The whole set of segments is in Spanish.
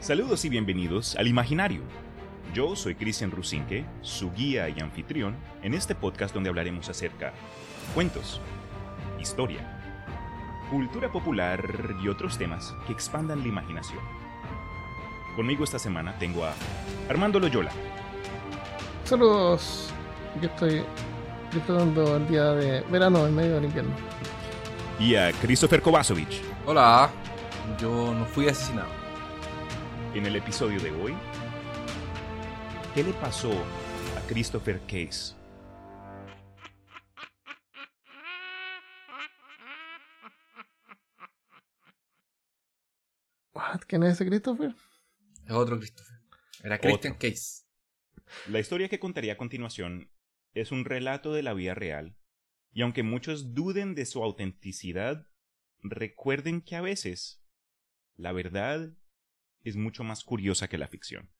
Saludos y bienvenidos al Imaginario. Yo soy Cristian Rusinque, su guía y anfitrión en este podcast donde hablaremos acerca de cuentos, historia, cultura popular y otros temas que expandan la imaginación. Conmigo esta semana tengo a Armando Loyola. Saludos. Yo estoy disfrutando el día de verano en medio del invierno. Y a Christopher Kovacevic. Hola, yo no fui asesinado. En el episodio de hoy, ¿qué le pasó a Christopher Case? What? ¿Quién es ese Christopher? Es otro Christopher. Era Christian Case. La historia que contaría a continuación es un relato de la vida real, y aunque muchos duden de su autenticidad, recuerden que a veces la verdad es mucho más curiosa que la ficción.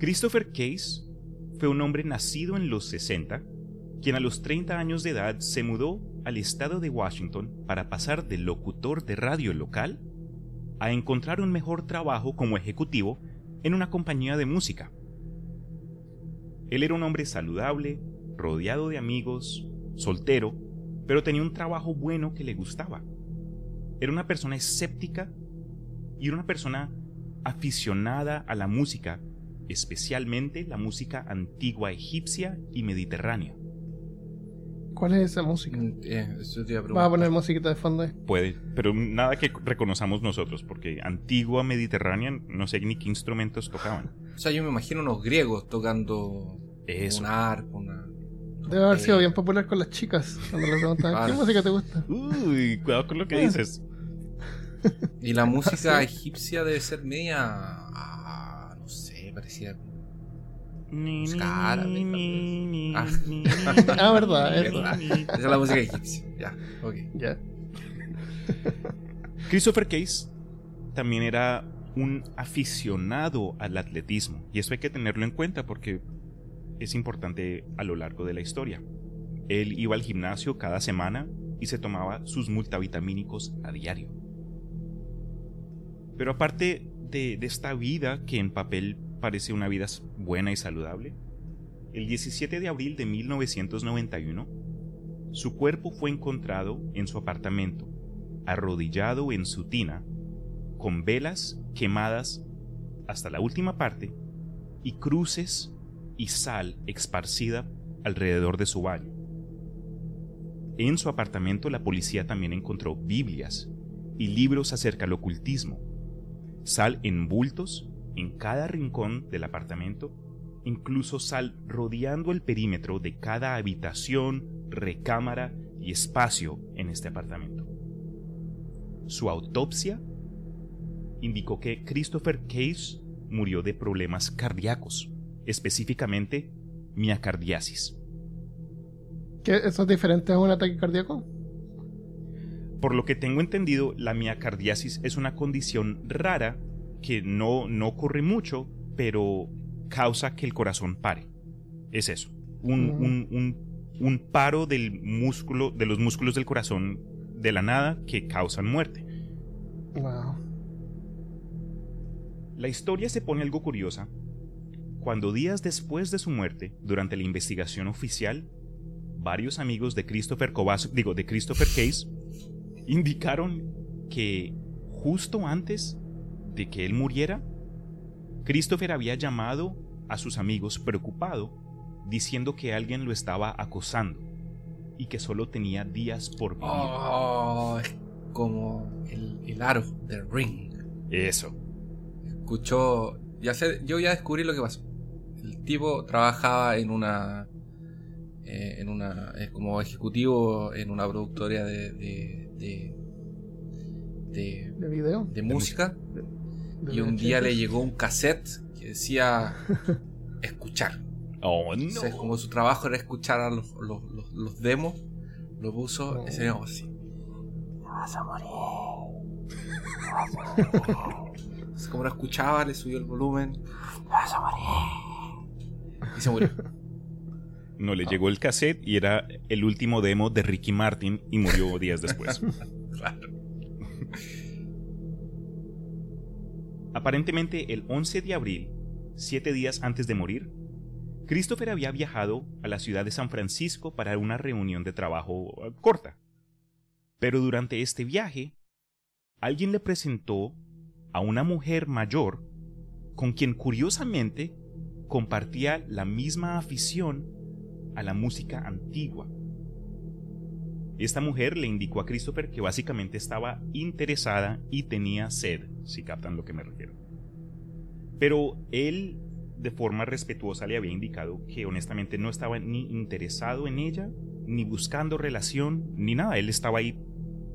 Christopher Case fue un hombre nacido en los 60, quien a los 30 años de edad se mudó al estado de Washington para pasar de locutor de radio local a encontrar un mejor trabajo como ejecutivo en una compañía de música. Él era un hombre saludable, rodeado de amigos, soltero, pero tenía un trabajo bueno que le gustaba. Era una persona escéptica y una persona aficionada a la música especialmente la música antigua egipcia y mediterránea. ¿Cuál es esa música? Mm, eh, eso te iba a ¿Vas a preguntar. poner musiquita de fondo ahí? Puede, pero nada que reconozcamos nosotros, porque antigua mediterránea no sé ni qué instrumentos tocaban. O sea, yo me imagino unos griegos tocando Eso. un arpa, una... Debe haber sido Eh. bien popular con las chicas cuando le preguntaban. ¿qué música te gusta? Uy, cuidado con lo que dices. Y la música egipcia debe ser media... ah, no sé, parecía... árabe, vez. Ah. Ah, verdad, es Verdad. Esa es la música egipcia. Ya, ok. Ya. Christopher Case también era un aficionado al atletismo, y eso hay que tenerlo en cuenta porque es importante a lo largo de la historia. Él iba al gimnasio cada semana y se tomaba sus multivitamínicos a diario. Pero aparte de, de esta vida que en papel parece una vida buena y saludable, el 17 de abril de 1991, su cuerpo fue encontrado en su apartamento, arrodillado en su tina, con velas quemadas hasta la última parte y cruces y sal esparcida alrededor de su baño. En su apartamento la policía también encontró Biblias y libros acerca del ocultismo, sal en bultos en cada rincón del apartamento, incluso sal rodeando el perímetro de cada habitación, recámara y espacio en este apartamento. Su autopsia indicó que Christopher Case murió de problemas cardíacos, específicamente miacardiasis. ¿Qué, ¿Eso es diferente a un ataque cardíaco? Por lo que tengo entendido, la miacardiasis es una condición rara que no, no ocurre mucho, pero causa que el corazón pare. Es eso. Un, un- un- un paro del músculo, de los músculos del corazón de la nada que causan muerte. Wow. La historia se pone algo curiosa cuando días después de su muerte, durante la investigación oficial, varios amigos de Christopher Kovac- digo, de Christopher Case, indicaron que justo antes de que él muriera, Christopher había llamado a sus amigos preocupado, diciendo que alguien lo estaba acosando y que solo tenía días por vivir. Oh, es como el, el aro de Ring. Eso. Escuchó... Ya sé, yo ya descubrí lo que pasó. El tipo trabajaba en una... eh, en una... Es como ejecutivo en una productora de... de, de, de- ¿De video? de música. ¿De Y un día le llegó un cassette que decía escuchar. Oh, no. Entonces, como su trabajo era escuchar a los, los, los, los demos, lo puso Oh. ese demo así. como lo escuchaba, le subió el volumen. ¡Vas a morir! Y se murió. No le llegó el cassette y era el último demo de Ricky Martin y murió días después. Claro. Aparentemente, el 11 de abril, siete días antes de morir, Christopher había viajado a la ciudad de San Francisco para una reunión de trabajo eh, corta. Pero durante este viaje, alguien le presentó a una mujer mayor con quien curiosamente compartía la misma afición a la música antigua. Esta mujer le indicó a Christopher que básicamente estaba interesada y tenía sed, si captan lo que me refiero. Pero él, de forma respetuosa, le había indicado que honestamente no estaba ni interesado en ella, ni buscando relación, ni nada. Él estaba ahí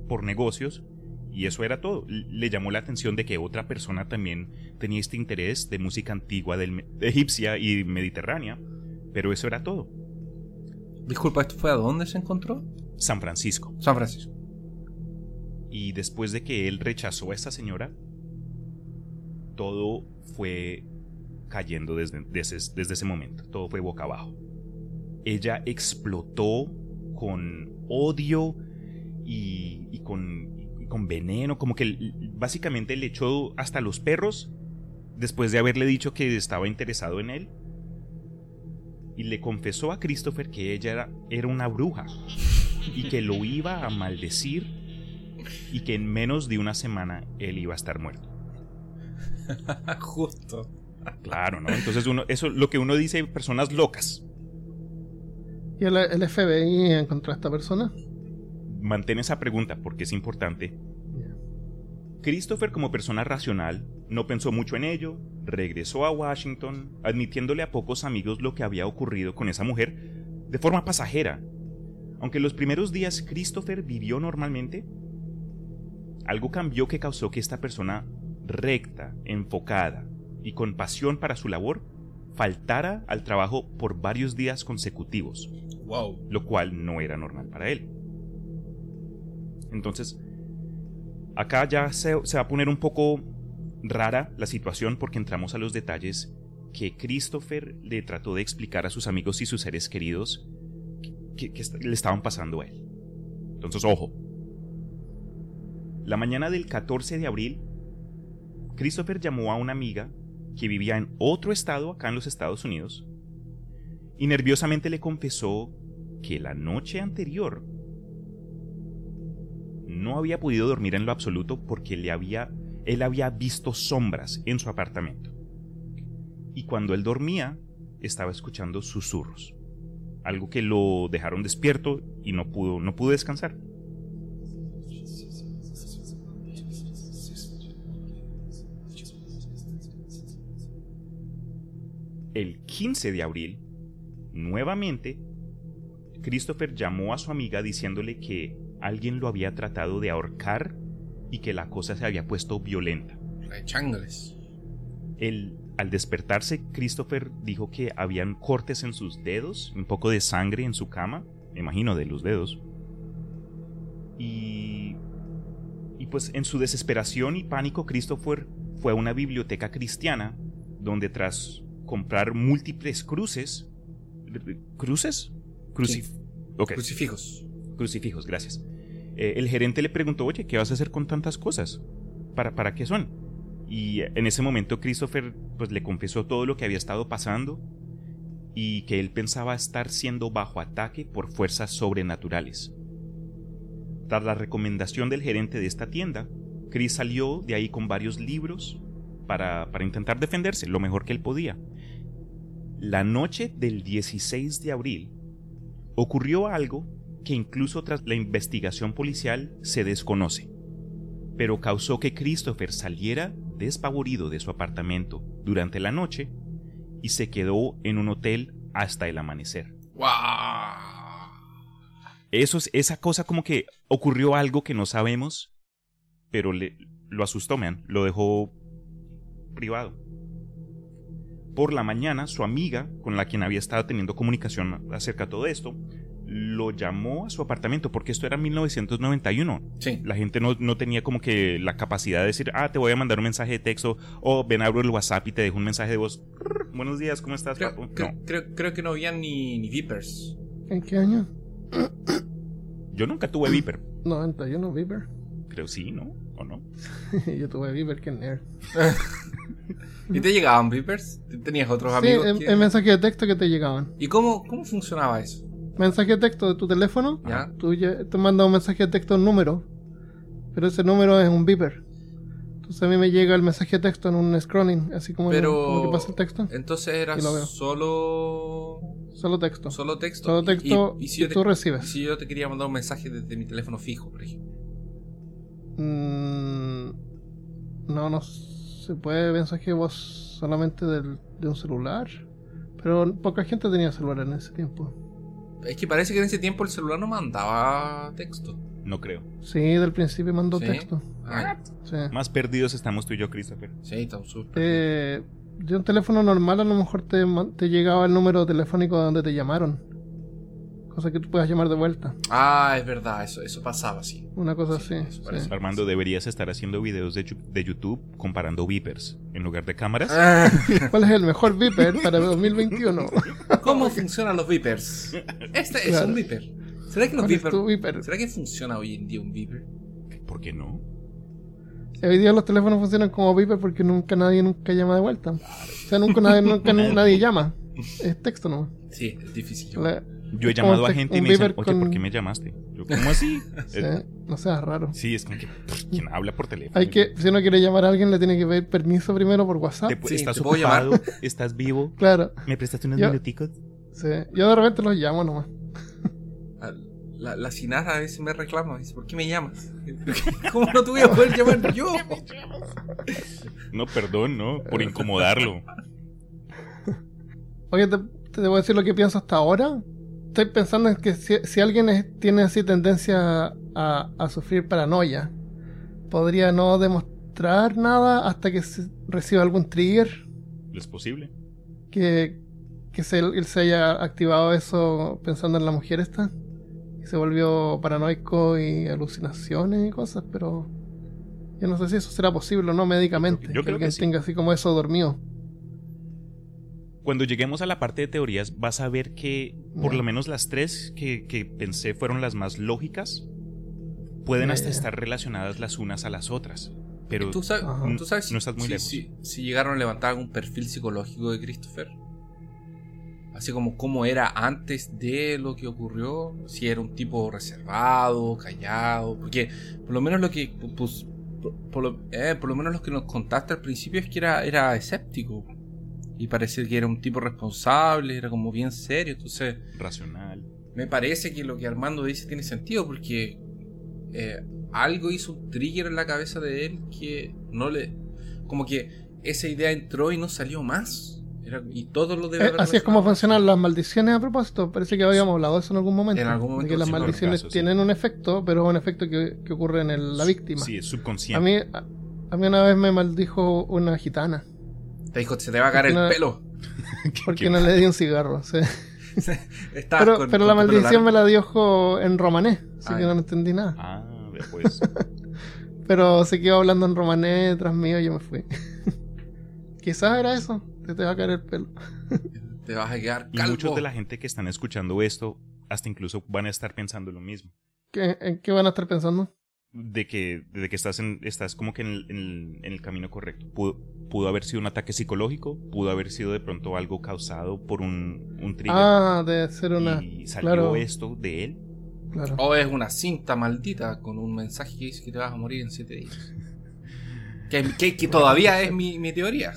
por negocios y eso era todo. Le llamó la atención de que otra persona también tenía este interés de música antigua del, egipcia y mediterránea, pero eso era todo. Disculpa, ¿esto fue a dónde se encontró? San Francisco. San Francisco. Y después de que él rechazó a esta señora, todo fue cayendo desde, desde, desde ese momento. Todo fue boca abajo. Ella explotó con odio y, y con, y con veneno, como que básicamente le echó hasta los perros después de haberle dicho que estaba interesado en él. Y le confesó a Christopher que ella era, era una bruja y que lo iba a maldecir y que en menos de una semana él iba a estar muerto. Justo. Claro, ¿no? Entonces uno, eso lo que uno dice, personas locas. ¿Y el, el FBI encontró a esta persona? Mantén esa pregunta porque es importante. Christopher como persona racional no pensó mucho en ello, regresó a Washington, admitiéndole a pocos amigos lo que había ocurrido con esa mujer de forma pasajera. Aunque los primeros días Christopher vivió normalmente, algo cambió que causó que esta persona recta, enfocada y con pasión para su labor faltara al trabajo por varios días consecutivos. Wow. Lo cual no era normal para él. Entonces, acá ya se, se, va a poner un poco rara la situación porque entramos a los detalles que Christopher le trató de explicar a sus amigos y sus seres queridos que, le estaban pasando a él. Entonces, ojo. La mañana del 14 de abril, Christopher llamó a una amiga que vivía en otro estado acá en los Estados Unidos y nerviosamente le confesó que la noche anterior no había podido dormir en lo absoluto porque le había, él había visto sombras en su apartamento. Y cuando él dormía, estaba escuchando susurros, algo que lo dejaron despierto y no pudo, no pudo descansar. El 15 de abril, nuevamente, Christopher llamó a su amiga diciéndole que alguien lo había tratado de ahorcar y que la cosa se había puesto violenta. Changles. Él, al despertarse, Christopher dijo que habían cortes en sus dedos, un poco de sangre en su cama, me imagino de los dedos. Y, y pues en su desesperación y pánico, Christopher fue a una biblioteca cristiana donde tras comprar múltiples cruces, ¿cruces? Crucif Sí. Ok. Crucifijos. Crucifijos, gracias. Eh, el gerente le preguntó, oye, ¿qué vas a hacer con tantas cosas? ¿Para, ¿Para qué son? Y en ese momento Christopher pues le confesó todo lo que había estado pasando y que él pensaba estar siendo bajo ataque por fuerzas sobrenaturales. Tras la recomendación del gerente de esta tienda, Chris salió de ahí con varios libros para, para intentar defenderse lo mejor que él podía. La noche del 16 de abril ocurrió algo que incluso tras la investigación policial se desconoce, pero causó que Christopher saliera despavorido de su apartamento durante la noche y se quedó en un hotel hasta el amanecer. ¡Wow! Eso es esa cosa como que ocurrió algo que no sabemos, pero le, lo asustó, man, lo dejó privado. Por la mañana, su amiga, con la quien había estado teniendo comunicación acerca de todo esto, lo llamó a su apartamento, porque esto era 1991. Sí. La gente no, no tenía como que la capacidad de decir, ah, te voy a mandar un mensaje de texto, o ven, abro el WhatsApp y te dejo un mensaje de voz. Buenos días, ¿cómo estás, Creo, papu? creo- No, creo- creo que no habían ni, ni Vipers. ¿En qué año? yo nunca tuve Viper. 91 Viper. Creo sí, ¿no? ¿O no? Yo tuve Viper, que nerd. ¿Y te llegaban Vipers? ¿Tenías otros Sí, amigos? el, que- el mensaje de texto que te llegaban. ¿Y cómo, cómo funcionaba eso? Mensaje de texto de tu teléfono. ¿Ya? Tú ya- te mandas un mensaje de texto a un número. Pero ese número es un Viper. Entonces a mí me llega el mensaje de texto en un scrolling, así como, en- Pero- como que pasa el texto. Entonces era Y solo. Solo texto. Solo texto. Solo Y- texto y, y, si yo te, tú y recibes. si yo te quería mandar un mensaje desde mi teléfono fijo, por ejemplo. Mm, no, no se puede mensaje de voz solamente del- de un celular. Pero poca gente tenía celular en ese tiempo. Es que parece que en ese tiempo el celular no mandaba texto. No creo. Sí, del principio mandó ¿Sí? texto. Ah, Sí. Más perdidos estamos tú y yo, Christopher. sí, estamos súper. Eh, de un teléfono normal a lo mejor te, te llegaba el número telefónico donde te llamaron. Cosa que tú puedas llamar de vuelta. Ah, es verdad, eso, eso pasaba, sí. Una cosa Sí, así. eso sí. parece. Armando, deberías estar haciendo videos de, de YouTube comparando Vipers en lugar de cámaras. Ah, ¿Cuál es el mejor Viper para 2021? ¿Cómo funcionan los Vipers? Este es un Viper. ¿Será que los ¿Cuál es Viper, tu Viper? ¿Será que funciona hoy en día un Viper? ¿Por qué no? Hoy día los teléfonos funcionan como Viper porque nunca nadie nunca llama de vuelta. O sea, nunca nadie, nunca nu- nadie llama. Es texto nomás. Sí, es difícil. La- Yo he llamado a gente y me dicen, oye, con- ¿por qué me llamaste? Yo, ¿cómo así? sí, Eh, no seas raro. sí, es como que, pff, ¿quién habla por teléfono? Hay que, si uno quiere llamar a alguien, le tiene que pedir permiso primero por WhatsApp. Te pu- Sí, ¿Estás ¿te puedo ocupado? ¿Estás vivo? Claro. ¿Me prestaste unos Yo- minuticos? Sí. Yo de repente los llamo nomás. Ah, La, la Sinara a veces me reclama, dice, ¿por qué me llamas? ¿Cómo no te voy a poder llamar yo? No, perdón, no, por incomodarlo. Oye, te, te debo decir lo que pienso hasta ahora. Estoy pensando en que si, si alguien es- tiene así tendencia a, a sufrir paranoia, podría no demostrar nada hasta que se- reciba algún trigger ¿Es posible? que, que se, él se haya activado eso pensando en la mujer esta. Y se volvió paranoico y alucinaciones y cosas, pero yo no sé si eso será posible o no médicamente. yo creo que alguien sí. tenga así como eso dormido. Cuando lleguemos a la parte de teorías, vas a ver que por lo menos las tres que, que pensé fueron las más lógicas. Pueden hasta estar relacionadas las unas a las otras. Pero ¿Tú sabes, Ajá. tú sabes si, No estás muy si- lejos. si- si llegaron a levantar algún perfil psicológico de Christopher? Así como cómo era antes de lo que ocurrió, si era un tipo reservado, callado, porque por lo menos lo que pues, por, por lo, eh, por lo menos lo que nos contaste al principio es que era, era escéptico y parece que era un tipo responsable, era como bien serio, entonces racional. me parece que lo que Armando dice tiene sentido porque eh, algo hizo un trigger en la cabeza de él que no le. Como que esa idea entró y no salió más. Era- y todo lo debe Eh, así es como funcionan las maldiciones a propósito. Parece que habíamos hablado de eso en algún momento. En algún momento de que las sí, maldiciones caso, sí. tienen un efecto, pero es un efecto que, que ocurre en el- la víctima. Sí, es a, subconsciente. mí, a, a mí una vez me maldijo una gitana Te dijo, se te va a caer el No. pelo. porque no le di un cigarro. sí. Pero, con- pero con la maldición me la dijo en romanés, así Ah, que no entendí nada. Ah, ve, pues. Pero se quedó hablando en romanés tras mío y yo me fui. Quizás era eso, que te va a caer el pelo. Te vas a quedar Y calvo. muchos de la gente que están escuchando esto, hasta incluso van a estar pensando lo mismo. ¿Qué, ¿En qué van a estar pensando? De que, de que estás, en, estás como que en el, en el- en el camino correcto. Pudo, pudo haber sido un ataque psicológico, pudo haber sido de pronto algo causado por un, un trigger. Ah, de ser una. y salió claro. esto de él. Claro. O es una cinta maldita con un mensaje que dice que te vas a morir en 7 días. Que, que- que todavía es mi, mi teoría.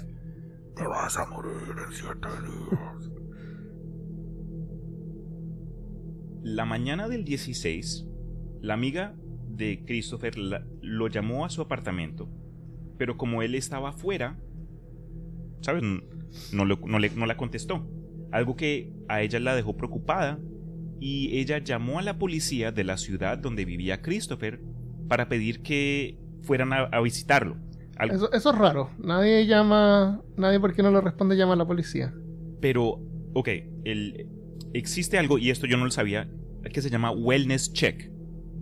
Te vas a morir en siete días. La mañana del 16, la amiga de Christopher lo llamó a su apartamento, pero como él estaba afuera, ¿sabes? No, lo- no le- no la contestó. Algo que a ella la dejó preocupada y ella llamó a la policía de la ciudad donde vivía Christopher para pedir que fueran a, a visitarlo. Algo- Eso, eso es raro. Nadie llama. Nadie, porque no le responde, llama a la policía. Pero, ok, el, existe algo, y esto yo no lo sabía, que se llama Wellness Check.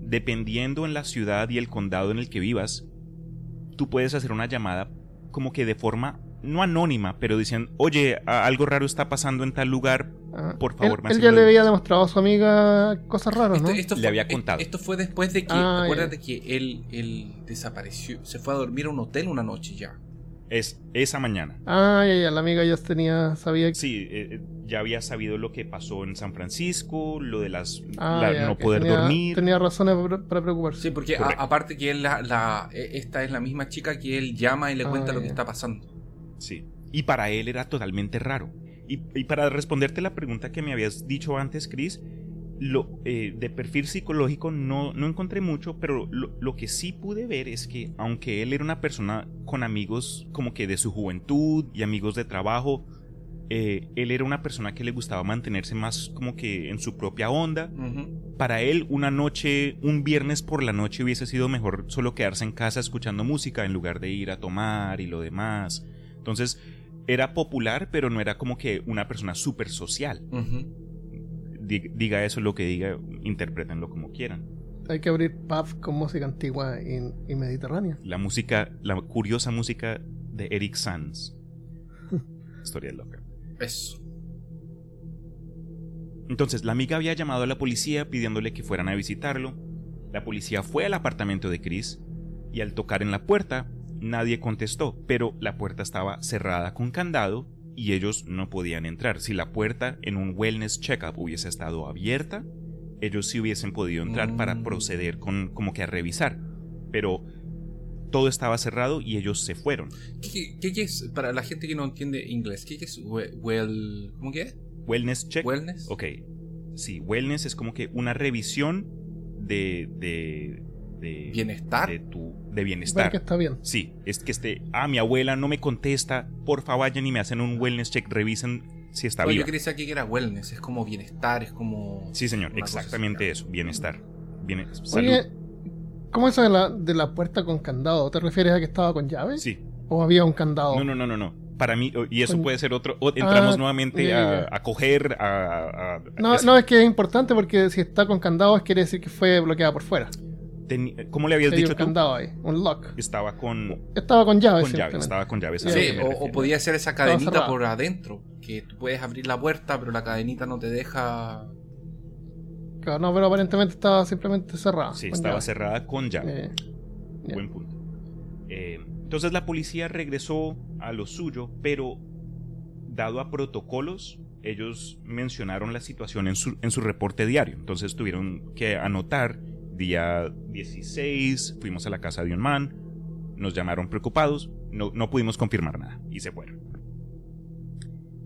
Dependiendo en la ciudad y el condado en el que vivas, tú puedes hacer una llamada como que de forma no anónima, pero dicen, oye, algo raro está pasando en tal lugar, Ah, por favor, él, me él ya lo le había demostrado a su amiga cosas raras, ¿no? Esto, esto Le fue, había eh, contado. Esto fue después de que, Ah, acuérdate que él, él desapareció, se fue a dormir a un hotel una noche ya. Es esa mañana. Ah, ya, ya, la amiga ya tenía, sabía que... Sí, eh, eh, ya había sabido lo que pasó en San Francisco, lo de las Ah, la- ya, no poder tenía, dormir. Tenía razones para- preocuparse. Sí, porque a- aparte que él la, la- eh, esta es la misma chica que él llama y le Ah, cuenta lo que está pasando. Sí. Y para él era totalmente raro. Y, y para responderte la pregunta que me habías dicho antes, Chris, lo, eh, de perfil psicológico no, no encontré mucho, pero lo, lo que sí pude ver es que aunque él era una persona con amigos como que de su juventud y amigos de trabajo, eh, él era una persona que le gustaba mantenerse más como que en su propia onda. Para él una noche, un viernes por la noche hubiese sido mejor solo quedarse en casa escuchando música en lugar de ir a tomar y lo demás. Entonces era popular, pero no era como que una persona súper social. Di- Diga eso lo que diga, interpretenlo como quieran. Hay que abrir pubs con música antigua y, y mediterránea. La música, la curiosa música de Eric Sanz. Historia loca. Eso. Entonces la amiga había llamado a la policía pidiéndole que fueran a visitarlo. La policía fue al apartamento de Chris y al tocar en la puerta nadie contestó, pero la puerta estaba cerrada con candado y ellos no podían entrar. Si la puerta en un wellness checkup hubiese estado abierta, ellos sí hubiesen podido entrar para Mm. proceder con como que a revisar, pero todo estaba cerrado y ellos se fueron. ¿Qué, qué- qué es, para la gente que no entiende inglés, qué es we- well, ¿cómo que es? Wellness check. Wellness. Ok. Sí, wellness es como que una revisión de. de. De Bienestar. De, tu, de bienestar. que está bien. Sí, es que este. Ah, mi abuela no me contesta. Porfa, vayan y me hacen un wellness check. Revisen si está viva. yo quería decir aquí que era wellness, es como bienestar, es como... Sí, señor, exactamente eso. Bienestar. Biene- salud. Oye, ¿cómo eso de la, de la puerta con candado? ¿Te refieres a que estaba con llave? Sí. ¿O había un candado? No, no, no, no, no. Para mí, y eso puede ser otro. entramos Ah, nuevamente a, a coger, a. a- No, no, es que es importante porque si está con candado quiere decir que fue bloqueada por fuera. ¿Cómo le habías dicho un tú? candado ahí, un lock. Estaba con, Estaba con llave, con llave. Estaba con llave. Sí, ¿sabes a Sí, lo que me o, podía ser esa cadenita por adentro, que tú puedes abrir la puerta, pero la cadenita no te deja... Claro, no, pero aparentemente estaba simplemente cerrada. Sí, estaba llave. cerrada con llave. Eh. Buen punto. Eh, entonces la policía regresó a lo suyo, pero dado a protocolos, ellos mencionaron la situación en su, en su reporte diario. Entonces tuvieron que anotar día 16, fuimos a la casa de un man, nos llamaron preocupados, no, no pudimos confirmar nada y se fueron.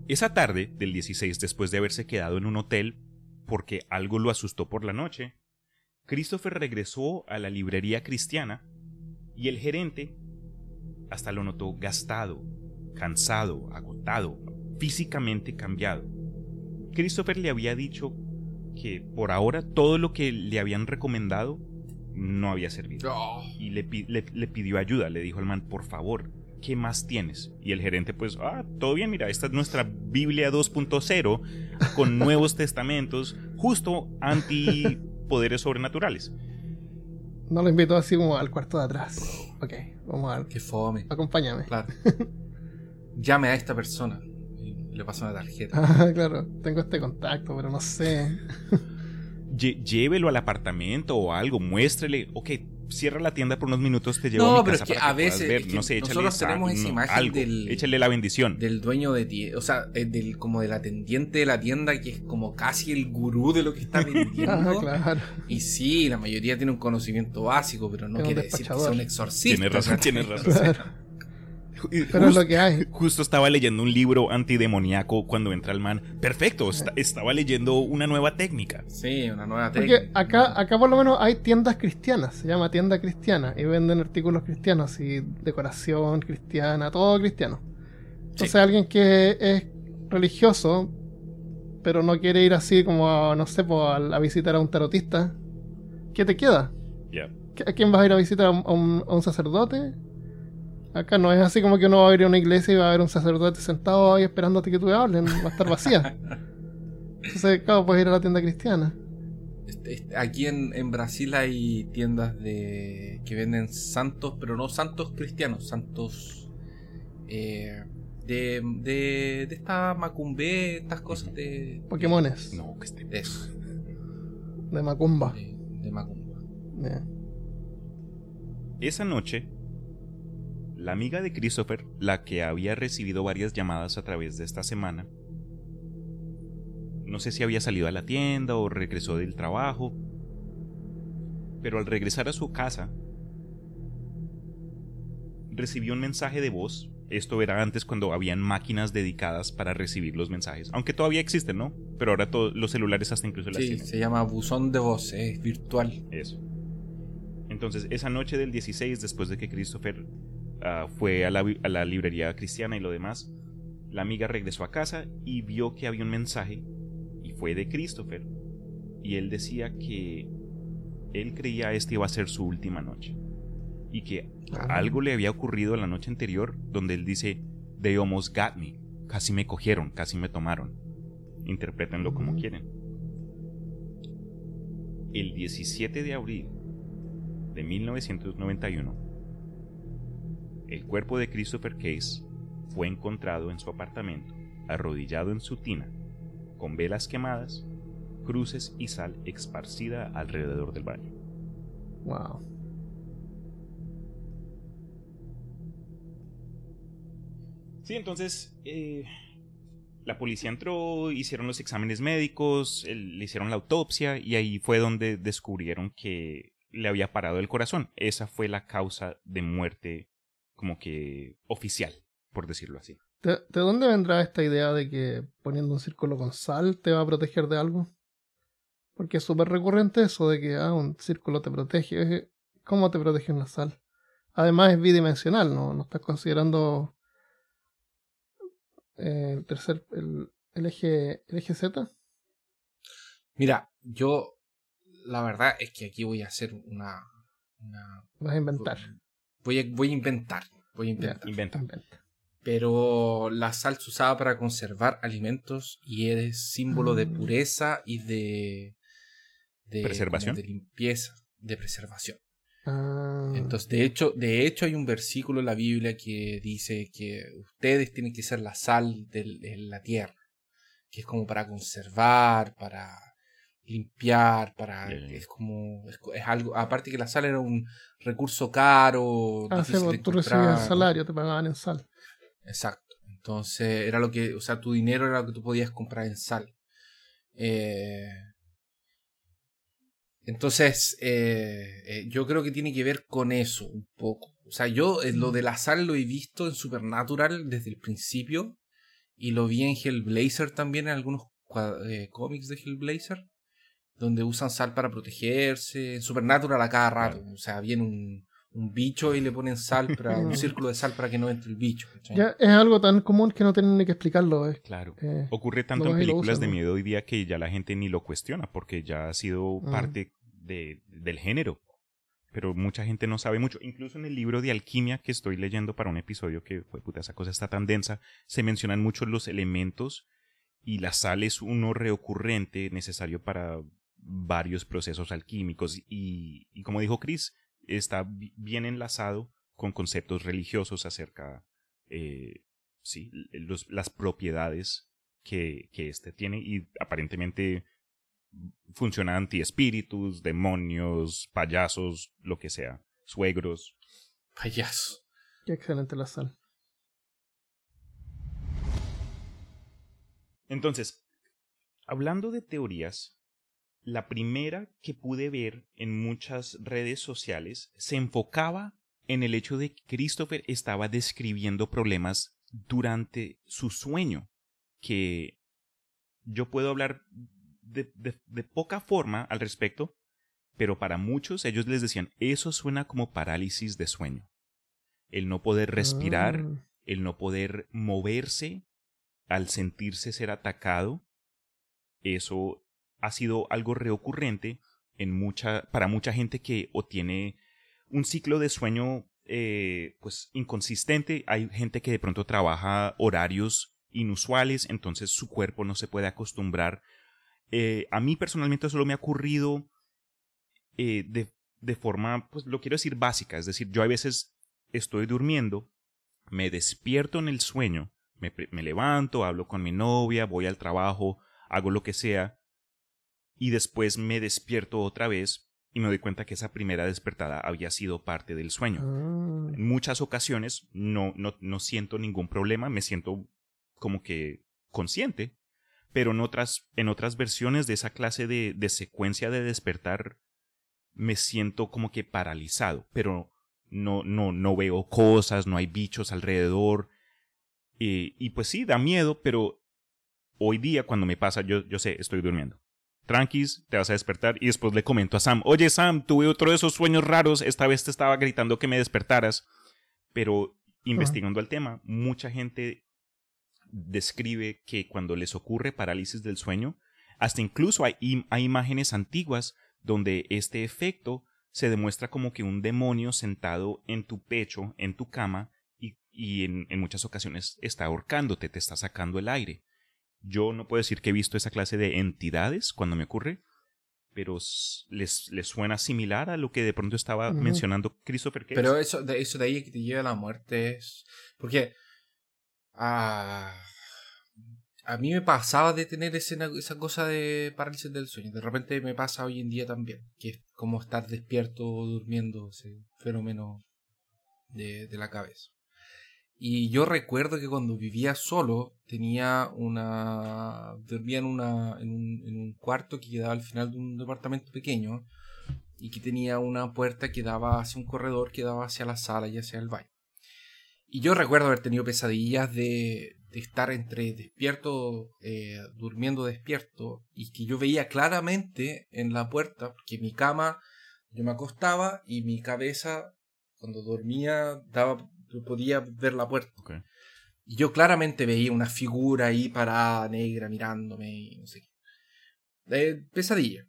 Esa tarde del 16, después de haberse quedado en un hotel porque algo lo asustó por la noche, Christopher regresó a la librería cristiana y el gerente hasta lo notó gastado, cansado, agotado, físicamente cambiado. Christopher le había dicho que por ahora todo lo que le habían recomendado no había servido. Oh, Y le, pi- le- le pidió ayuda, le dijo al man, por favor, ¿qué más tienes? Y el gerente pues, ah, todo bien, mira, esta es nuestra Biblia 2.0 con nuevos testamentos, justo anti poderes sobrenaturales. No lo invitó así como al cuarto de atrás. Ok, vamos a ver. qué fome. Acompáñame. Claro. Llame a esta persona le paso una tarjeta. Ah, claro, tengo este contacto, pero no sé. Lle- llévelo al apartamento o algo, muéstrele, ok, cierra la tienda por unos minutos, te llevo No, a mi pero casa es que para a veces- ver. es que no sé, échale nosotros tenemos esa imagen algo, del- échale la bendición. Del dueño de tienda, o sea, del, como del atendiente de la tienda que es como casi el gurú de lo que está vendiendo. Ah, claro. Y sí, la mayoría tiene un conocimiento básico, pero no Es quiere decir que sea un exorcista. Tienes razón, tienes razón. Claro. Y Pero es justo, lo que hay. justo estaba leyendo un libro antidemoníaco cuando entra el man. Perfecto, esta- estaba leyendo una nueva técnica. Sí, una nueva técnica. Porque acá, acá por lo menos hay tiendas cristianas, se llama tienda cristiana, y venden artículos cristianos y decoración cristiana, todo cristiano. Entonces alguien que es religioso, pero no quiere ir así como a, no sé, pues, a, a visitar a un tarotista, ¿qué te queda? ¿A quién vas a ir a visitar? ¿A un, a un- a un sacerdote? Acá no es así como que uno va a ir a una iglesia y va a ver un sacerdote sentado ahí esperándote que tú le hablen, va a estar vacía. Entonces, claro, puedes ir a la tienda cristiana. Este, este, aquí en, en, Brasil hay tiendas de que venden santos, pero no santos cristianos, santos eh, de, de, de esta macumbe, estas cosas de... Pokémones. No, que esté... De eso. De macumba. De, de macumba. Yeah. Esa noche, la amiga de Christopher, la que había recibido varias llamadas a través de esta semana, no sé si había salido a la tienda o regresó del trabajo, pero al regresar a su casa, recibió un mensaje de voz. Esto era antes cuando habían máquinas dedicadas para recibir los mensajes. Aunque todavía existen, ¿no? Pero ahora todos los celulares hasta incluso las Sí, tienen. se llama buzón de voz, es virtual. Eso. Entonces, esa noche del 16, después de que Christopher ah, fue a la, bi- a la librería cristiana y lo demás, la amiga regresó a casa y vio que había un mensaje y fue de Christopher. Y él decía que él creía esta iba a ser su última noche. Y que Ah. algo le había ocurrido la noche anterior donde él dice, They almost got me. Casi me cogieron, casi me tomaron. Interprétenlo como quieren. El 17 de abril de 1991, el cuerpo de Christopher Case fue encontrado en su apartamento, arrodillado en su tina, con velas quemadas, cruces y sal esparcida alrededor del baño. Wow. Sí, entonces eh, la policía entró, hicieron los exámenes médicos, le hicieron la autopsia y ahí fue donde descubrieron que le había parado el corazón. Esa fue la causa de muerte como que oficial, por decirlo así. ¿De, de dónde vendrá esta idea de que poniendo un círculo con sal te va a proteger de algo? Porque es súper recurrente eso de que ah, un círculo te protege. ¿Cómo te protege una sal? Además es bidimensional, ¿no? No estás considerando eh, el tercer, el, el eje, el eje Z. Mira, yo la verdad es que aquí voy a hacer una... una Vas a inventar. Voy a, voy a inventar. Voy a inventar. Inventa. Inventa. Pero la sal se usaba para conservar alimentos y es símbolo de Mm. pureza y de, de ¿Preservación? de limpieza, de preservación. Ah, Entonces, de hecho, de hecho hay un versículo en la Biblia que dice que ustedes tienen que ser la sal de la tierra, que es como para conservar, para limpiar, para es como es, es algo, aparte que la sal era un recurso caro, ah, tú recibías salario, te pagaban en sal. Exacto. Entonces era lo que, o sea, tu dinero era lo que tú podías comprar en sal. Eh, entonces, eh, eh, yo creo que tiene que ver con eso un poco. O sea, yo eh, lo de la sal lo he visto en Supernatural desde el principio y lo vi en Hellblazer también en algunos eh, cómics de Hellblazer donde usan sal para protegerse. En Supernatural a cada rato. O sea, viene un, un bicho y le ponen sal, para, un círculo de sal para que no entre el bicho. Ya es algo tan común que no tienen ni que explicarlo. eh. Claro. Eh, Ocurre tanto en películas usan, de miedo hoy día que ya la gente ni lo cuestiona porque ya ha sido parte de, del género. Pero mucha gente no sabe mucho. Incluso en el libro de alquimia que estoy leyendo para un episodio que, fue puta, esa cosa está tan densa, se mencionan muchos los elementos y la sal es uno reocurrente necesario para varios procesos alquímicos. Y, y como dijo Chris, está bi- bien enlazado con conceptos religiosos acerca, eh, sí, los- las propiedades que, que este tiene y aparentemente funciona anti-espíritus, demonios, payasos, lo que sea, suegros. Payaso. qué excelente la sal. Entonces, hablando de teorías, la primera que pude ver en muchas redes sociales se enfocaba en el hecho de que Christopher estaba describiendo problemas durante su sueño, que yo puedo hablar de, de- de poca forma al respecto, pero para muchos ellos les decían, eso suena como parálisis de sueño. El no poder respirar, Ah, el no poder moverse al sentirse ser atacado, eso ha sido algo reocurrente en mucha, para mucha gente que o tiene un ciclo de sueño eh, pues inconsistente, hay gente que de pronto trabaja horarios inusuales, entonces su cuerpo no se puede acostumbrar. Eh, a mí personalmente solo me ha ocurrido eh, de, de forma, pues lo quiero decir básica, es decir, yo a veces estoy durmiendo, me despierto en el sueño, me, me levanto, hablo con mi novia, voy al trabajo, hago lo que sea, y después me despierto otra vez y me doy cuenta que esa primera despertada había sido parte del sueño. Ah. En muchas ocasiones no, no, no siento ningún problema, me siento como que consciente, pero en otras, en otras versiones de esa clase de, de secuencia de despertar me siento como que paralizado, pero no, no, no veo cosas, no hay bichos alrededor. Y, y pues sí, da miedo, pero hoy día cuando me pasa, yo, yo sé, estoy durmiendo. Tranquis, te vas a despertar y después le comento a Sam, oye Sam, tuve otro de esos sueños raros, esta vez te estaba gritando que me despertaras. Pero investigando el tema, mucha gente describe que cuando les ocurre parálisis del sueño, hasta incluso hay, im- hay imágenes antiguas donde este efecto se demuestra como que un demonio sentado en tu pecho, en tu cama, y, y en, en muchas ocasiones está ahorcándote, te está sacando el aire. Yo no puedo decir que he visto esa clase de entidades cuando me ocurre, pero les, les suena similar a lo que de pronto estaba mencionando Christopher Case. Pero eso de, eso de ahí que te lleva a la muerte es. Porque. ah, a mí me pasaba de tener ese- esa cosa de parálisis del sueño. De repente me pasa hoy en día también. Que es como estar despierto o durmiendo, ese fenómeno de, de la cabeza. Y yo recuerdo que cuando vivía solo tenía una. dormía en, una, en, un, en un cuarto que quedaba al final de un departamento pequeño y que tenía una puerta que daba hacia un corredor que daba hacia la sala y hacia el baño. Y yo recuerdo haber tenido pesadillas de, de estar entre despierto, eh, durmiendo despierto, y que yo veía claramente en la puerta, porque mi cama, yo me acostaba y mi cabeza, cuando dormía, daba, podía ver la puerta. Y yo claramente veía una figura ahí parada, negra, mirándome y no sé qué. Eh, pesadilla.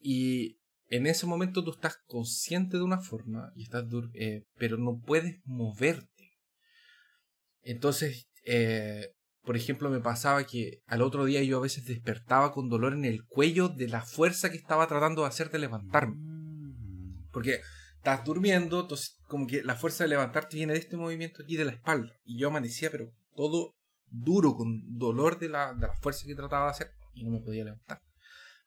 Y en ese momento tú estás consciente de una forma, y estás eh, pero no puedes moverte. Entonces, eh, por ejemplo, me pasaba que al otro día yo a veces despertaba con dolor en el cuello de la fuerza que estaba tratando de hacer de levantarme. Mm. Porque estás durmiendo, entonces como que la fuerza de levantarte viene de este movimiento aquí de la espalda. Y yo amanecía, pero todo duro, con dolor de la, de la fuerza que trataba de hacer y no me podía levantar.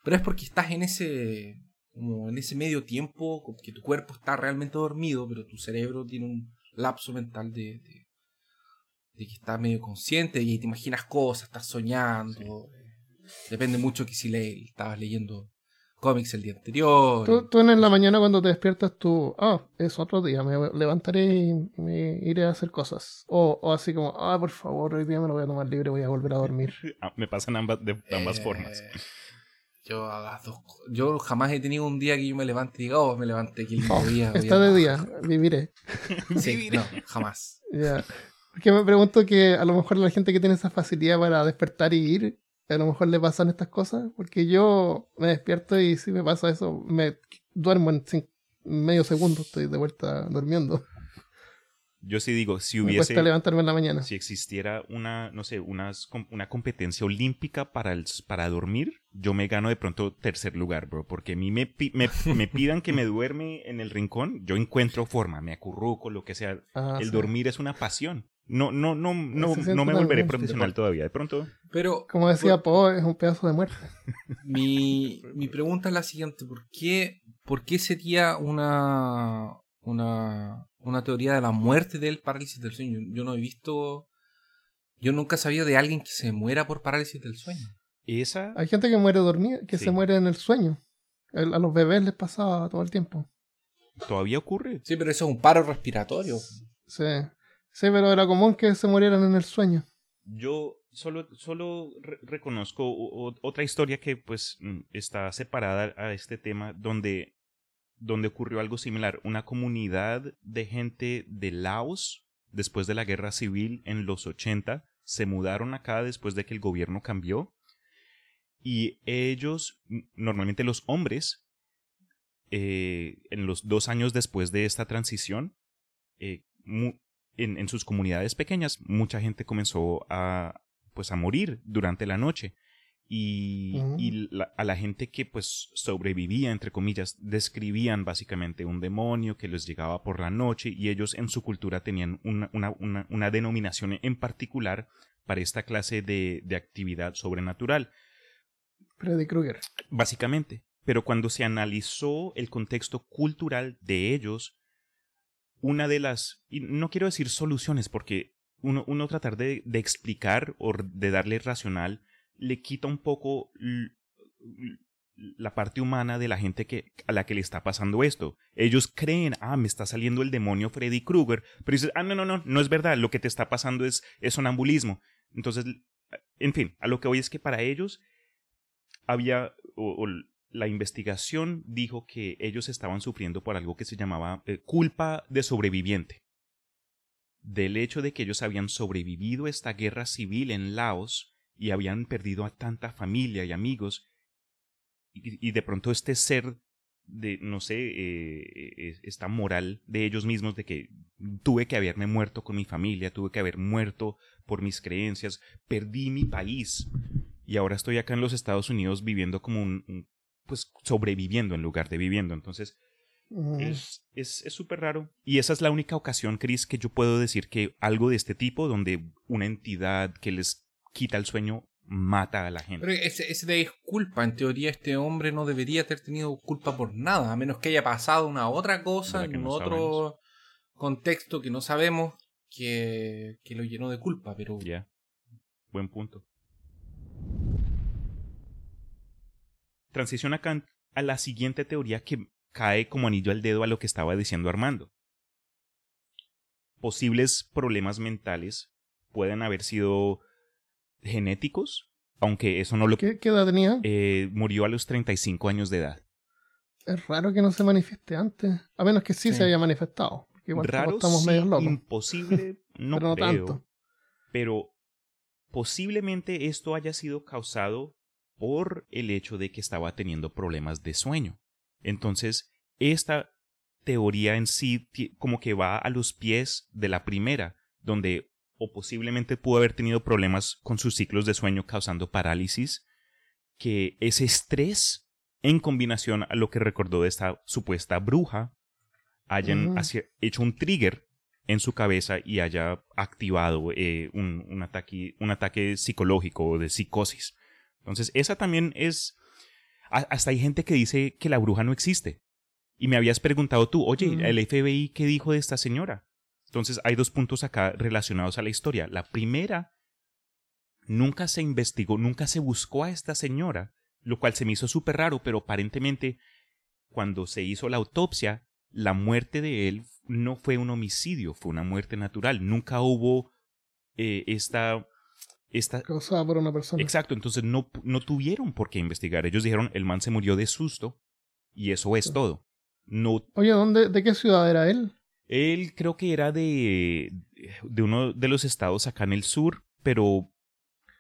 Pero es porque estás en ese, como en ese medio tiempo, que tu cuerpo está realmente dormido, pero tu cerebro tiene un lapso mental de, de, de que está medio consciente y te imaginas cosas, estás soñando. Depende mucho que si le, estabas leyendo cómics el día anterior. Tú, tú en la mañana cuando te despiertas, tú, ah, es otro día, me levantaré y me iré a hacer cosas. O, o así como, ah, por favor, hoy día me lo voy a tomar libre, voy a volver a dormir. Ah, me pasan ambas, de ambas Eh, formas. Yo a las dos Yo jamás he tenido un día que yo me levante y diga, oh, me levanté, que lindo Oh, día. está de trabajar". día, viviré. Sí, no, jamás. Ya. Porque me pregunto que a lo mejor la gente que tiene esa facilidad para despertar y ir, a lo mejor le pasan estas cosas. Porque yo me despierto y si me pasa eso, me duermo en medio segundo, estoy de vuelta durmiendo. Yo sí digo, si Me hubiese, cuesta levantarme en la mañana. si existiera una, no sé, unas, una competencia olímpica para, el, para dormir, yo me gano de pronto tercer lugar, bro. Porque a mí me, me, me pidan que me duerme en el rincón, yo encuentro forma, me acurruco, lo que sea. Ah, el sí. dormir es una pasión. No, no, no, no, no me volveré bien. profesional todavía. De pronto, Pero Como decía Poe, es un pedazo de muerte. mi, mi pregunta es la siguiente: ¿por qué, por qué sería una, una, una teoría de la muerte del parálisis del sueño? Yo no he visto. Yo nunca he sabido de alguien que se muera por parálisis del sueño. esa, Hay gente que muere dormida, que Sí. se muere en el sueño. El- a los bebés les pasa todo el tiempo. todavía ocurre. Sí, pero eso es un paro respiratorio. Sí. Sí, pero era común que se murieran en el sueño. Yo solo, solo re- reconozco otra historia que pues mm, está separada a este tema donde, donde ocurrió algo similar. Una comunidad de gente de Laos después de la guerra civil en los 80 se mudaron acá después de que el gobierno cambió y ellos, normalmente los hombres, eh, en los dos años después de esta transición, eh, en, en sus comunidades pequeñas, mucha gente comenzó a, pues, a morir durante la noche. y, y la- a la gente que pues sobrevivía, entre comillas, describían básicamente un demonio que les llegaba por la noche y ellos en su cultura tenían una, una, una, una denominación en particular para esta clase de, de actividad sobrenatural, Freddy Krueger. básicamente. Pero cuando se analizó el contexto cultural de ellos, una de las, y no quiero decir soluciones, porque uno, uno tratar de, explicar o de darle racional le quita un poco la parte humana de la gente que, a la que le está pasando esto. Ellos creen, ah, me está saliendo el demonio Freddy Krueger, pero dices, ah, no, no, no, no es verdad, lo que te está pasando es, es sonambulismo. Entonces, en fin, a lo que voy es que para ellos había, la investigación dijo que ellos estaban sufriendo por algo que se llamaba eh, culpa de sobreviviente. Del hecho de que ellos habían sobrevivido esta guerra civil en Laos y habían perdido a tanta familia y amigos, y, de pronto este ser de, no sé, eh, eh, esta moral de ellos mismos de que tuve que haberme muerto con mi familia, tuve que haber muerto por mis creencias, perdí mi país y ahora estoy acá en los Estados Unidos viviendo como un- pues sobreviviendo en lugar de viviendo. Entonces Ujú. es es es súper raro y esa es la única ocasión, Chris, que yo puedo decir que algo de este tipo donde una entidad que les quita el sueño mata a la gente. Pero ese, ese de culpa, en teoría este hombre no debería haber tenido culpa por nada, a menos que haya pasado una otra cosa en no otro sabemos. contexto que no sabemos que, que lo llenó de culpa, pero Ya. Buen punto. Transiciona Kant a la siguiente teoría que cae como anillo al dedo a lo que estaba diciendo Armando. Posibles problemas mentales pueden haber sido genéticos, aunque eso no lo... ¿Qué, qué edad tenía? Eh, murió a los 35 años de edad. Es raro que no se manifieste antes. A menos que sí, Sí. se haya manifestado. Igual Raro, estamos sí, medio locos. imposible, no, pero no creo. tanto. pero posiblemente esto haya sido causado por el hecho de que estaba teniendo problemas de sueño. Entonces, esta teoría en sí como que va a los pies de la primera, donde o posiblemente pudo haber tenido problemas con sus ciclos de sueño causando parálisis, que ese estrés en combinación a lo que recordó de esta supuesta bruja hayan hacia- hecho un trigger en su cabeza y haya activado eh, un, un ataque, un ataque psicológico o de psicosis. Entonces, esa también es... Hasta hay gente que dice que la bruja no existe. Y me habías preguntado tú, oye, Mm. el FBI, ¿qué dijo de esta señora? Entonces, hay dos puntos acá relacionados a la historia. La primera, nunca se investigó, nunca se buscó a esta señora, lo cual se me hizo súper raro, pero aparentemente, cuando se hizo la autopsia, la muerte de él no fue un homicidio, fue una muerte natural. Nunca hubo eh, esta, esta... Causada por una persona. Exacto, entonces no, no tuvieron por qué investigar. Ellos dijeron, el man se murió de susto y eso es Sí. todo. No, Oye, ¿dónde, ¿de qué ciudad era él? él creo que era de, de uno de los estados acá en el sur, pero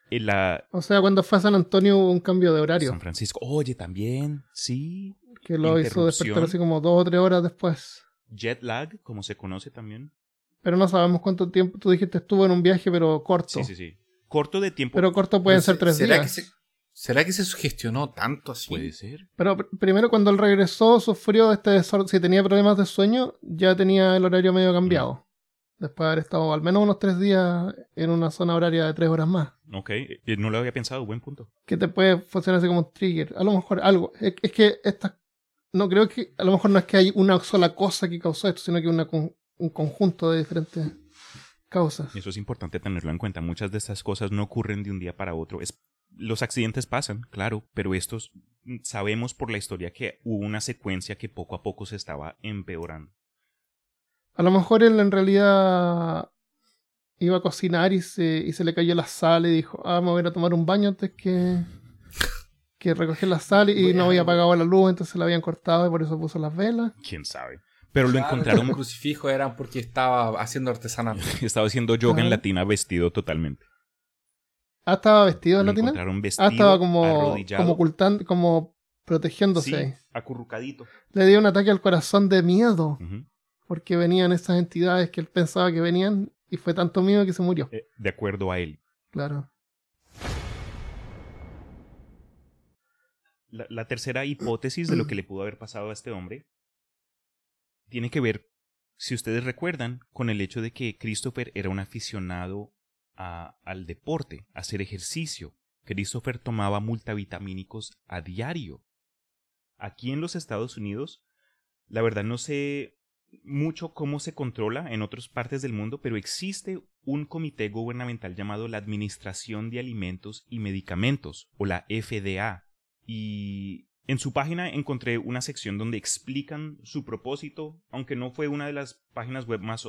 en la O sea, cuando fue a San Antonio hubo un cambio de horario. San Francisco. Oye, también, sí. que lo hizo despertar así como dos o tres horas después. Jet lag, como se conoce también. Pero no sabemos cuánto tiempo. Tú dijiste estuvo en un viaje, pero corto. Sí, sí, sí. Corto de tiempo. Pero corto pueden ser tres ¿será días. Que se, ¿Será que se sugestionó tanto así? Puede ser. Pero pr- primero cuando él regresó sufrió este desorden. Si tenía problemas de sueño, ya tenía el horario medio cambiado. Después de haber estado al menos unos tres días en una zona horaria de tres horas más. Ok, eh, no lo había pensado, buen punto. Que te puede funcionar así como un trigger. A lo mejor algo. Es, es que esta... No creo que... A lo mejor no es que hay una sola cosa que causó esto, sino que una con- un conjunto de diferentes causas. Eso es importante tenerlo en cuenta. Muchas de estas cosas no ocurren de un día para otro. Es, los accidentes pasan, claro, pero estos mm, sabemos por la historia que hubo una secuencia que poco a poco se estaba empeorando. A lo mejor él en realidad iba a cocinar y se, y se le cayó la sal y dijo, ah, me voy a ir a tomar un baño antes que, que recoger la sal y Voy a- no había apagado la luz, entonces la habían cortado y por eso puso las velas. Quién sabe. Pero lo encontraron. Los crucifijos eran porque estaba haciendo artesanal. estaba haciendo yoga en latina vestido totalmente. Ah, estaba vestido en Lo latina. encontraron vestido, Ah, estaba como, arrodillado. como ocultando, como protegiéndose. Sí, acurrucadito. Le dio un ataque al corazón de miedo, porque venían esas entidades que él pensaba que venían y fue tanto miedo que se murió. Eh, de acuerdo a él. Claro. la, la tercera hipótesis de lo que le pudo haber pasado a este hombre tiene que ver, si ustedes recuerdan, con el hecho de que Christopher era un aficionado a- al deporte, a hacer ejercicio. Christopher tomaba multivitamínicos a diario. Aquí en los Estados Unidos, la verdad no sé mucho cómo se controla en otras partes del mundo, pero existe un comité gubernamental llamado la Administración de Alimentos y Medicamentos, o la FDA. Y en su página encontré una sección donde explican su propósito, aunque no fue una de las páginas web más,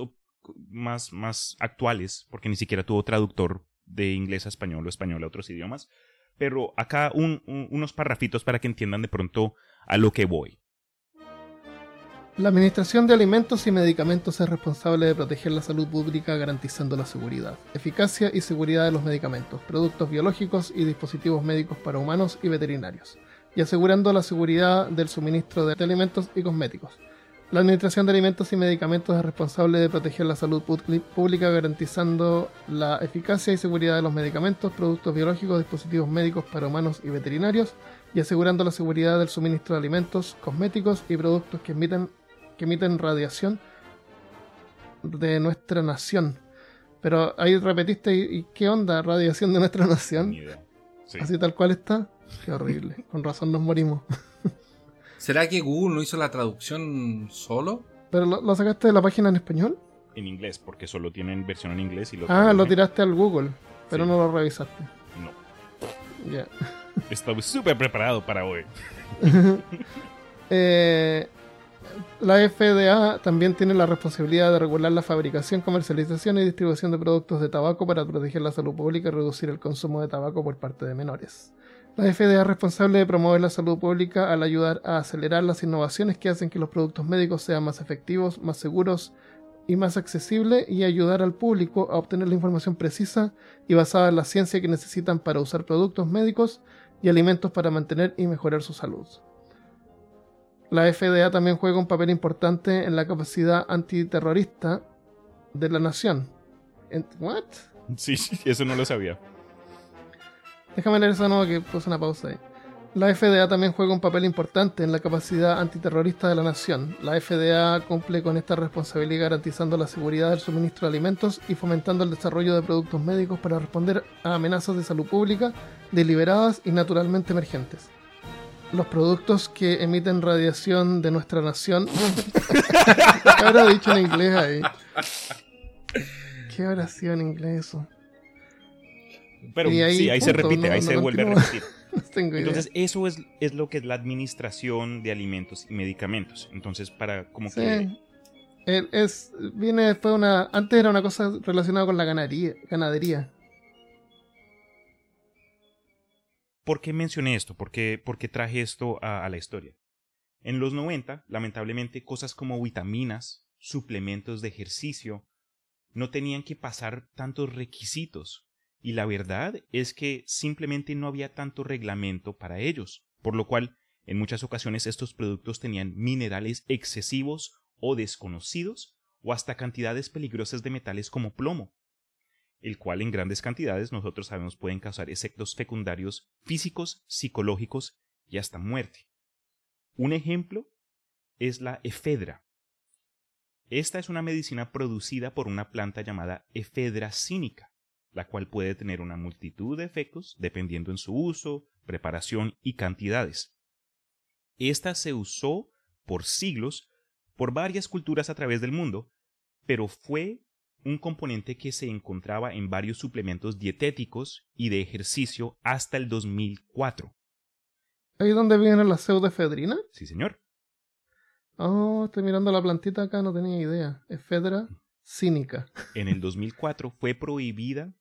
más, más actuales, porque ni siquiera tuvo traductor de inglés a español o español a otros idiomas. Pero acá un- un- unos parrafitos para que entiendan de pronto a lo que voy. La Administración de Alimentos y Medicamentos es responsable de proteger la salud pública garantizando la seguridad, eficacia y seguridad de los medicamentos, productos biológicos y dispositivos médicos para humanos y veterinarios, y asegurando la seguridad del suministro de alimentos y cosméticos. La Administración de Alimentos y Medicamentos es responsable de proteger la salud pública garantizando la eficacia y seguridad de los medicamentos, productos biológicos, dispositivos médicos para humanos y veterinarios, y asegurando la seguridad del suministro de alimentos, cosméticos y productos que emiten, que emiten radiación de nuestra nación. Pero ahí repetiste, ¿y qué onda? ¿Radiación de nuestra nación? Sí. Así tal cual está. Qué horrible. Con razón nos morimos. ¿Será que Google no hizo la traducción solo? ¿Pero lo, lo sacaste de la página en español? En inglés, porque solo tienen versión en inglés y lo Ah, lo tiraste al Google, pero Sí. no lo revisaste. No. Ya. Estaba súper preparado para hoy. Eh, la FDA también tiene la responsabilidad de regular la fabricación, comercialización y distribución de productos de tabaco para proteger la salud pública y reducir el consumo de tabaco por parte de menores. La FDA es responsable de promover la salud pública al ayudar a acelerar las innovaciones que hacen que los productos médicos sean más efectivos, más seguros y más accesibles y ayudar al público a obtener la información precisa y basada en la ciencia que necesitan para usar productos médicos y alimentos para mantener y mejorar su salud. La FDA también juega un papel importante en la capacidad antiterrorista de la nación. ¿What? Sí, eso no lo sabía. Déjame leer eso de nuevo que puse una pausa ahí. La FDA también juega un papel importante en la capacidad antiterrorista de la nación. La FDA cumple con esta responsabilidad garantizando la seguridad del suministro de alimentos y fomentando el desarrollo de productos médicos para responder a amenazas de salud pública deliberadas y naturalmente emergentes. Los productos que emiten radiación de nuestra nación. ¿Qué habrá dicho en inglés ahí? ¿Qué habrá sido en inglés eso? Pero Y ahí sí, ahí se repite, no- ahí no se vuelve a repetir. No tengo idea. Entonces, eso es, es lo que es la administración de alimentos y medicamentos. Entonces, para como Sí. que... El- es, viene después de una. Antes era una cosa relacionada con la ganadería. ganadería. ¿Por qué mencioné esto? ¿Por qué, por qué traje esto a, a la historia? En los 90, lamentablemente, cosas como vitaminas, suplementos de ejercicio, no tenían que pasar tantos requisitos. Y la verdad es que simplemente no había tanto reglamento para ellos, por lo cual en muchas ocasiones estos productos tenían minerales excesivos o desconocidos o hasta cantidades peligrosas de metales como plomo, el cual en grandes cantidades nosotros sabemos pueden causar efectos secundarios físicos, psicológicos y hasta muerte. Un ejemplo es la efedra. Esta es una medicina producida por una planta llamada efedra cínica, la cual puede tener una multitud de efectos dependiendo en su uso, preparación y cantidades. Esta se usó por siglos por varias culturas a través del mundo, pero fue un componente que se encontraba en varios suplementos dietéticos y de ejercicio hasta el 2004. ¿Ahí donde viene la pseudoefedrina? Sí, señor. Oh, estoy mirando la plantita acá, no tenía idea. Efedra cínica. En el 2004 fue prohibida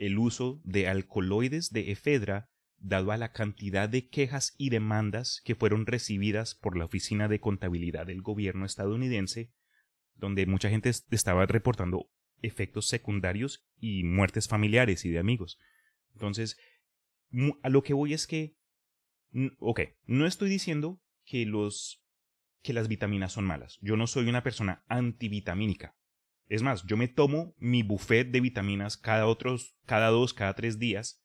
el uso de alcaloides de efedra dado a la cantidad de quejas y demandas que fueron recibidas por la Oficina de Contabilidad del gobierno estadounidense, donde mucha gente est- estaba reportando efectos secundarios y muertes familiares y de amigos. Entonces, a lo que voy es que, ok, no estoy diciendo que los que las vitaminas son malas. Yo no soy una persona antivitamínica. Es más, yo me tomo mi buffet de vitaminas cada otros, cada dos, cada tres días.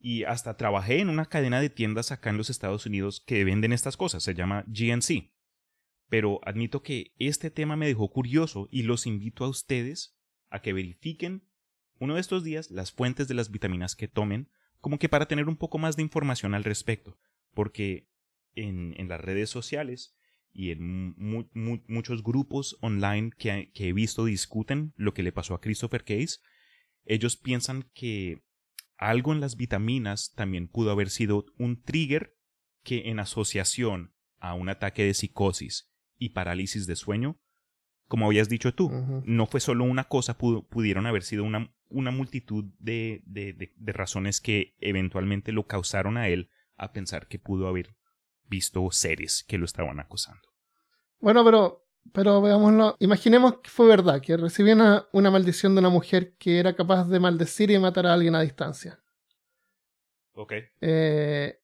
Y hasta trabajé en una cadena de tiendas acá en los Estados Unidos que venden estas cosas, se llama GNC. Pero admito que este tema me dejó curioso y los invito a ustedes a que verifiquen uno de estos días las fuentes de las vitaminas que tomen, como que para tener un poco más de información al respecto, porque en, en las redes sociales y en muchos grupos online que, que he visto discuten lo que le pasó a Christopher Case, ellos piensan que algo en las vitaminas también pudo haber sido un trigger que en asociación a un ataque de psicosis y parálisis de sueño, como habías dicho tú, no fue solo una cosa, pudieron haber sido una, una multitud de, de, de, razones que eventualmente lo causaron a él a pensar que pudo haber visto seres que lo estaban acosando. Bueno, pero, pero veámoslo. Imaginemos que fue verdad, que recibía una, una maldición de una mujer que era capaz de maldecir y matar a alguien a distancia. Ok. Eh,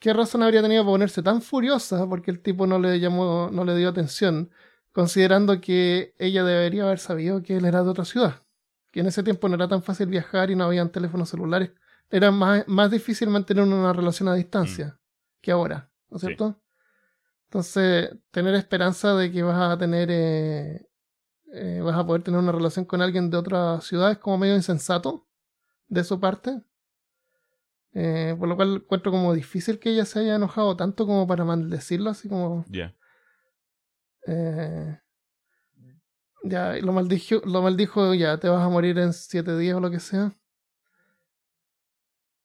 ¿Qué razón habría tenido para ponerse tan furiosa porque el tipo no le llamó, no le dio atención, considerando que ella debería haber sabido que él era de otra ciudad? Que en ese tiempo no era tan fácil viajar y no habían teléfonos celulares. Era más, más difícil mantener una relación a distancia mm. que ahora, ¿no es cierto? Entonces, tener esperanza de que vas a tener, eh, eh, vas a poder tener una relación con alguien de otra ciudad es como medio insensato de su parte. Eh, por lo cual encuentro como difícil que ella se haya enojado tanto como para maldecirlo, así como. Ya. Eh, ya, lo maldijo, lo maldijo, ya, te vas a morir en siete días o lo que sea.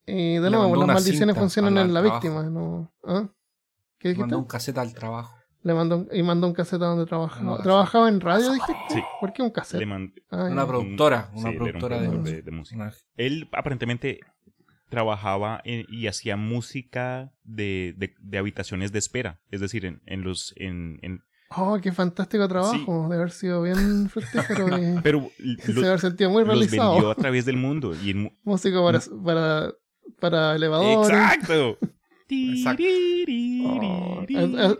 Y de nuevo, las maldiciones funcionan en la víctima, ¿no? ¿Ah? ¿Qué dijiste? Mandó un cassette al trabajo. Le mandó y mandó un cassette a donde trabajaba. ¿Trabajaba en radio, dijiste? Sí. ¿Por qué un cassette? Ah, una productora, una productora de, de, música. Él aparentemente trabajaba y hacía música de, de, habitaciones de espera. Es decir, en, en los. En, en... Oh, qué fantástico trabajo. De haber sido bien fructífero. y, Pero se haber sentido muy realizado. Los vendió a través del mundo. Y en... Música para, para, para elevadores. Exacto. Exacto. Oh,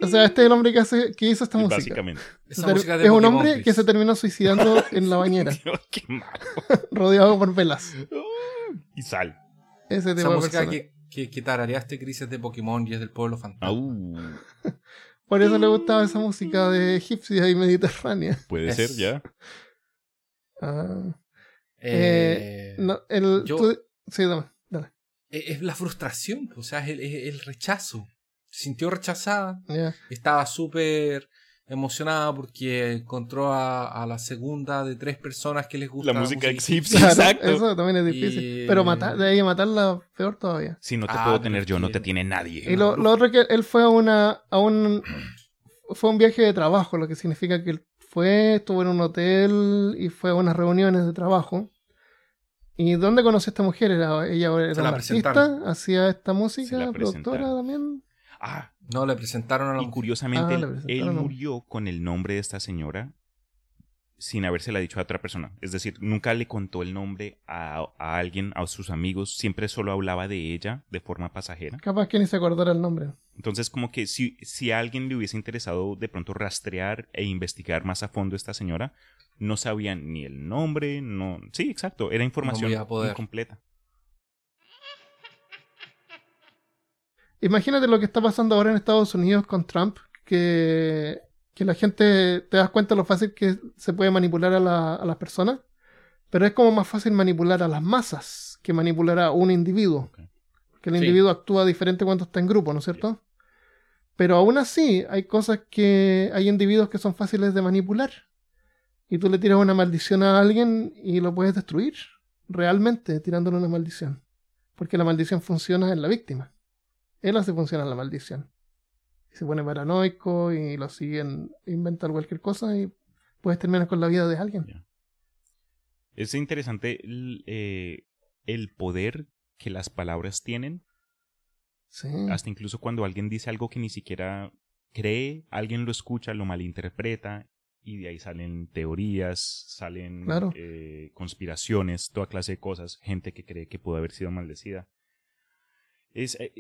o sea, este es el hombre que, hace, que hizo esta música. Básicamente. es un hombre que se terminó suicidando en la bañera. qué malo. rodeado por velas. y sal. Ese Esa música que, que, que tarareaste crisis de Pokémon y es del pueblo fantasma. Por eso le gustaba esa música de egipcia y mediterránea. Puede ser, ya. Ah. Eh, no, el, sí, dame, dale. E, es la frustración, o sea, es el, el rechazo. Se sintió rechazada. Estaba súper emocionada porque encontró a, la segunda de tres personas que les gusta la música egipcia. exacto. Eso también es difícil. Pero matar, de ahí matarla peor todavía. Si no te puedo ah, tener yo, no te tiene nadie. Y lo, lo, otro que él fue a una a un fue un viaje de trabajo, lo que significa que él fue, estuvo en un hotel y fue a unas reuniones de trabajo. ¿Y dónde conoció a esta mujer? Era, ella era una artista, hacía esta música, productora también. Ah, no, le presentaron a la Y curiosamente, ah, él, murió con el nombre de esta señora sin habérsela dicho a otra persona. Es decir, nunca le contó el nombre a, alguien, a sus amigos, siempre solo hablaba de ella de forma pasajera. Capaz que ni se acordara el nombre. Entonces, como que si, si a alguien le hubiese interesado de pronto rastrear e investigar más a fondo a esta señora, no sabían ni el nombre, no... Sí, exacto, era información incompleta. Imagínate lo que está pasando ahora en Estados Unidos con Trump, que, que la gente te das cuenta lo fácil que se puede manipular a, a las personas, pero es como más fácil manipular a las masas que manipular a un individuo. Que el individuo actúa diferente cuando está en grupo, ¿no es cierto? Pero aún así, hay cosas que. hay individuos que son fáciles de manipular. Y tú le tiras una maldición a alguien y lo puedes destruir. Realmente, tirándole una maldición. Porque la maldición funciona en la víctima él hace funcionar la maldición. Y se pone paranoico y lo siguen, inventar cualquier cosa y puedes terminar con la vida de alguien. Es interesante el, eh, el, poder que las palabras tienen. Sí. Hasta incluso cuando alguien dice algo que ni siquiera cree, alguien lo escucha, lo malinterpreta y de ahí salen teorías, salen eh, conspiraciones, toda clase de cosas, gente que cree que pudo haber sido maldecida. Es, eh,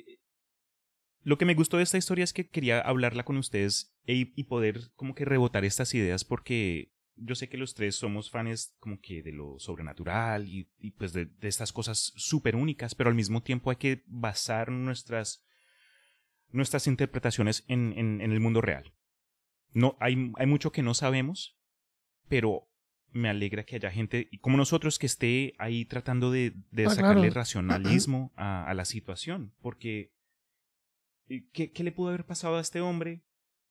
lo que me gustó de esta historia es que quería hablarla con ustedes y poder como que rebotar estas ideas porque yo sé que los tres somos fans como que de lo sobrenatural y, pues de, estas cosas súper únicas, pero al mismo tiempo hay que basar nuestras, nuestras interpretaciones en, en, el mundo real. No, hay, hay mucho que no sabemos, pero me alegra que haya gente como nosotros que esté ahí tratando de, de ah, sacarle racionalismo a, a, la situación, porque eh, ¿qué, ¿qué, le pudo haber pasado a este hombre?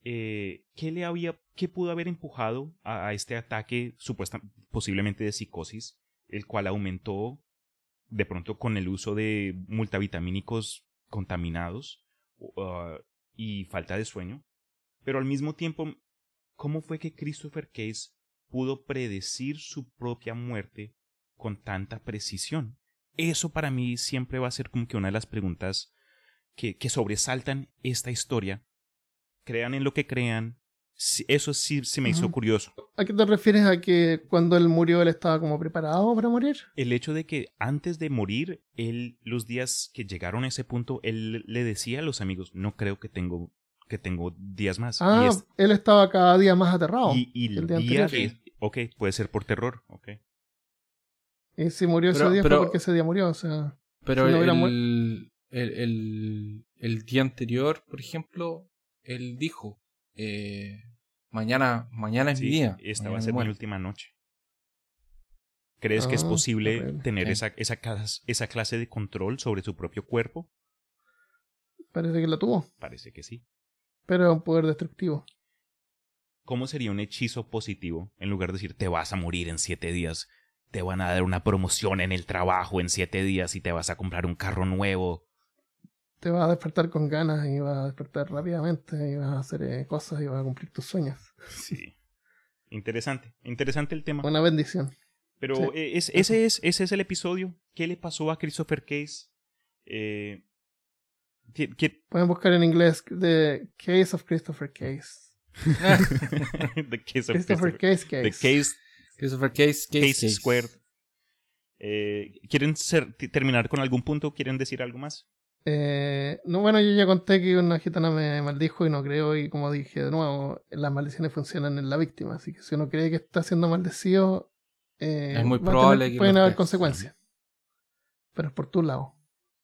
Eh, ¿qué le había, qué pudo haber empujado a, este ataque supuesta, posiblemente de psicosis, el cual aumentó de pronto con el uso de multivitamínicos contaminados uh, y falta de sueño? Pero al mismo tiempo, ¿cómo fue que Christopher Case pudo predecir su propia muerte con tanta precisión? Eso para mí siempre va a ser como que una de las preguntas que, que sobresaltan esta historia crean en lo que crean. Eso sí se me hizo curioso. ¿A qué te refieres a que cuando él murió él estaba como preparado para morir? El hecho de que antes de morir, él, los días que llegaron a ese punto, él le decía a los amigos, no creo que tengo, que tengo días más. Ah, él estaba cada día más aterrado. Y, el día, de... Ok, puede ser por terror, ok. Y si murió ese día fue porque ese día murió, o sea... Pero el, el, el día anterior, por ejemplo, él dijo, eh, mañana, mañana es mi día. Esta va a ser mi última noche. ¿Crees que es ah, posible tener esa, esa, esa clase de control sobre su propio cuerpo? Parece que la tuvo. Parece que sí. Pero un poder destructivo. ¿Cómo sería un hechizo positivo en lugar de decir te vas a morir en siete días? Te van a dar una promoción en el trabajo en siete días y te vas a comprar un carro nuevo te vas a despertar con ganas y vas a despertar rápidamente y vas a hacer eh, cosas y vas a cumplir tus sueños. Sí. Interesante, interesante el tema. Una bendición. Pero eh, es, ese, es, ese es el episodio. ¿Qué le pasó a Christopher Case? Eh, Pueden buscar en inglés The Case of Christopher Case. the Case of Christopher, Case Case. The Case. Christopher Case Case, case, Squared. ¿Quieren terminar con algún punto? ¿Quieren decir algo más? Eh, no, bueno, yo ya conté que una gitana me maldijo y no creo, y como dije de nuevo, las maldiciones funcionan en la víctima, así que si uno cree que está siendo maldecido, eh, es muy probable que pueden haber consecuencias. Pero es por tu lado.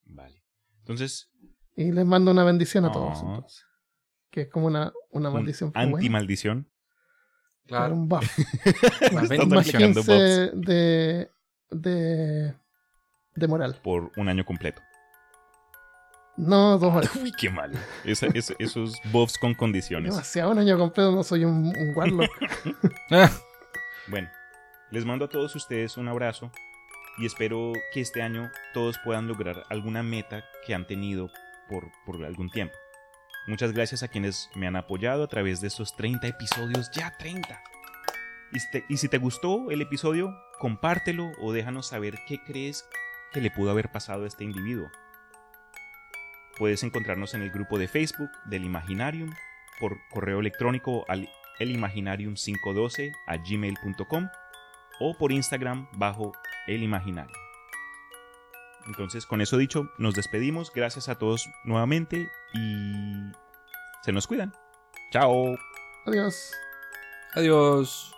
Vale. Entonces. Y les mando una bendición a todos, entonces. Que es como una, una maldición. Anti-maldición. Claro. Un buff. de, de, de moral. Por un año completo. No, dos horas. Uy, qué mal. esos buffs con condiciones. Demasiado un año completo, no soy un, un warlock. bueno, les mando a todos ustedes un abrazo y espero que este año todos puedan lograr alguna meta que han tenido por, algún tiempo. Muchas gracias a quienes me han apoyado a través de estos 30 episodios, ya 30. Y y si te gustó el episodio, compártelo o déjanos saber qué crees que le pudo haber pasado a este individuo. Puedes encontrarnos en el grupo de Facebook del Imaginarium, por correo electrónico al elimaginarium512 a gmail.com o por Instagram bajo el imaginario. Entonces, con eso dicho, nos despedimos. Gracias a todos nuevamente y se nos cuidan. Chao. Adiós. Adiós.